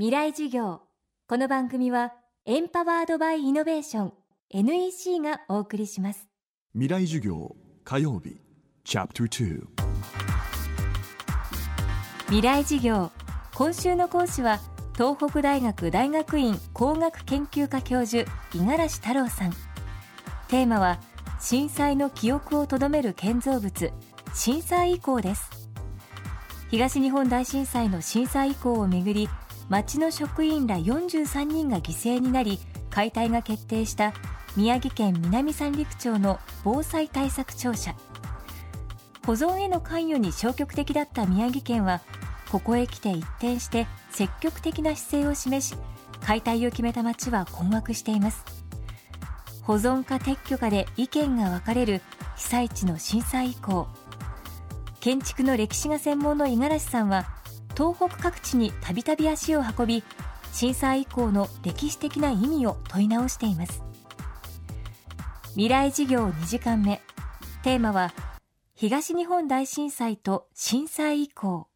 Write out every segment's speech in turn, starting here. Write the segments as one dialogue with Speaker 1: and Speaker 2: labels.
Speaker 1: 未来授業。この番組はエンパワードバイイノベーション NEC がお送りします。
Speaker 2: 未来授業火曜日チャプター
Speaker 1: 未来授業今週の講師は東北大学大学院工学研究科教授五十嵐太郎さん。テーマは震災の記憶をとどめる建造物震災遺構です。東日本大震災の震災遺構をめぐり町の職員ら43人が犠牲になり解体が決定した宮城県南三陸町の防災対策庁舎。保存への関与に消極的だった宮城県はここへ来て一転して積極的な姿勢を示し解体を決めた町は困惑しています。保存か撤去かで意見が分かれる被災地の震災以降建築の歴史が専門の五十嵐さんは東北各地にたびたび足を運び震災以降の歴史的な意味を問い直しています。未来事業2時間目。テーマは東日本大震災と震災以降。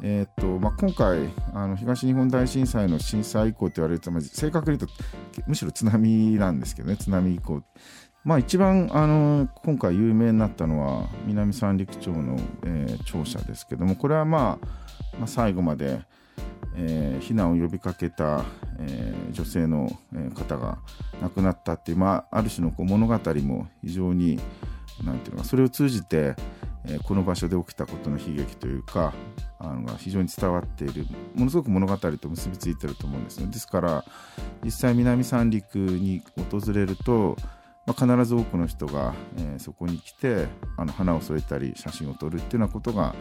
Speaker 3: えーっとまあ、今回あの東日本大震災の震災以降と言われると、まあ、正確に言うとむしろ津波なんですけどね津波以降。まあ、一番あの今回有名になったのは南三陸町の、えー、庁舎ですけどもこれは、まあ、まあ最後まで、えー、避難を呼びかけた、えー、女性の方が亡くなったっていう、まあ、ある種のこう物語も非常になんていうのかそれを通じて、えこの場所で起きたことの悲劇というかあのが非常に伝わっているものすごく物語と結びついてると思うんですねですから実際南三陸に訪れるとまあ、必ず多くの人が、えー、そこに来てあの花を添えたり写真を撮るっていうようなことが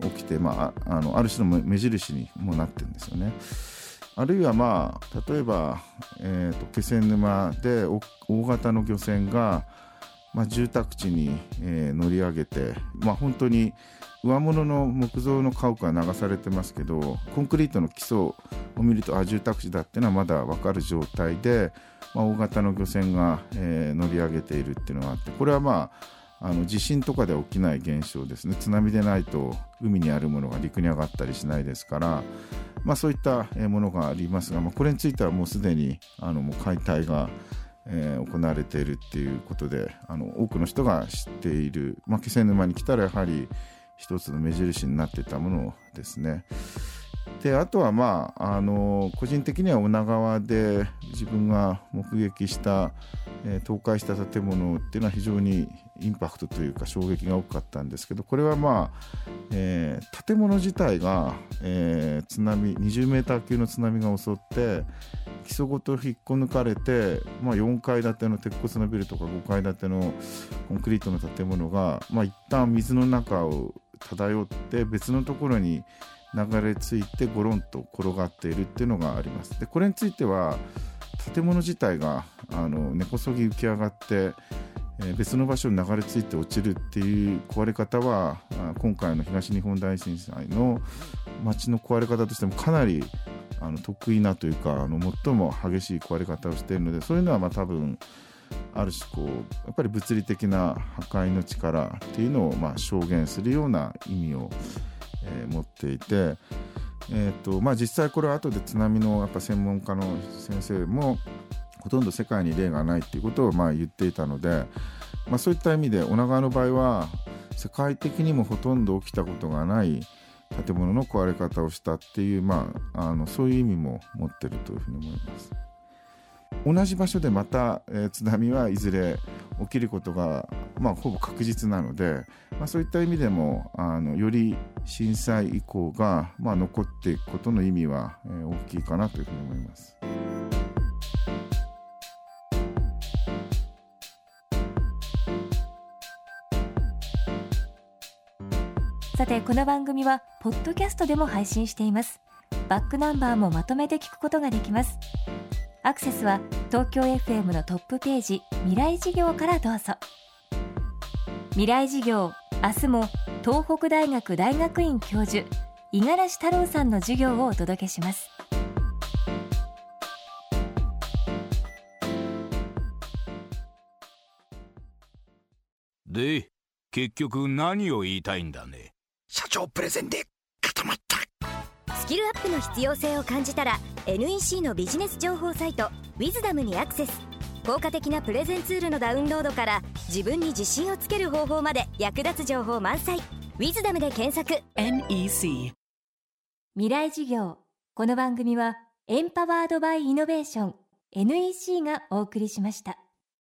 Speaker 3: 起きて、まあ、あのある種の目印にもなってるんですよね。あるいは、まあ、例えば、えーと、気仙沼で大型の漁船が、まあ、住宅地に、えー、乗り上げて、まあ、本当に上物の木造の家屋が流されてますけどコンクリートの基礎を見るとあ住宅地だっていうのはまだ分かる状態でまあ、大型の漁船が、えー、乗り上げているっていうのがあってこれはまああの地震とかで起きない現象ですね津波でないと海にあるものが陸に上がったりしないですから、まあ、そういったものがありますが、まあ、これについてはもうすでにあのもう解体が、えー、行われているっていうことであの多くの人が知っている、まあ、気仙沼に来たらやはり一つの目印になっていたものですね。であとはまああの個人的には女川で自分が目撃した、えー、倒壊した建物っていうのは非常にインパクトというか衝撃が大きかったんですけどこれはまあ、えー、建物自体が、えー、津波20メーター級の津波が襲って基礎ごと引っこ抜かれて、まあ、4階建ての鉄骨のビルとか5階建てのコンクリートの建物が、まあ、一旦水の中を漂って別のところに流れ着いてゴロンと転がっているっていうのがあります。でこれについては建物自体があの根こそぎ浮き上がって、え、別の場所に流れ着いて落ちるっていう壊れ方は今回の東日本大震災の街の壊れ方としてもかなりあの得意なというかあの最も激しい壊れ方をしているのでそういうのはまあ多分ある種こうやっぱり物理的な破壊の力っていうのをまあ証言するような意味をえー、持っていて、えーとまあ、実際これは後で津波のやっぱ専門家の先生もほとんど世界に例がないっていうことをまあ言っていたので、まあ、そういった意味で女川の場合は世界的にもほとんど起きたことがない建物の壊れ方をしたっていう、まあ、あのそういう意味も持ってるというふうに思います。同じ場所でまた、えー、津波はいずれ起きることが、まあ、ほぼ確実なので、まあ、そういった意味でもあのより震災以降が、まあ、残っていくことの意味は、えー、大きいかなというふうに思います。
Speaker 1: さてこの番組はポッドキャストでも配信していますバックナンバーもまとめて聞くことができますアクセスは東京 FM のトップページ未来事業からどうぞ。未来事業明日も東北大学大学院教授五十嵐太郎さんの授業をお届けします。
Speaker 4: で結局何を言いたいんだね？
Speaker 5: 社長プレゼンで
Speaker 4: スキルアップの必要性を感じたら NEC のビジネス情報サイト「ウィズダムにアクセス。効果的なプレゼンツールのダウンロードから自分に自信をつける方法まで役立つ情報満載「ウィズダムで検索。
Speaker 5: NEC
Speaker 1: 未来事業。この番組はエンパワードバイイノベーション NEC がお送りしました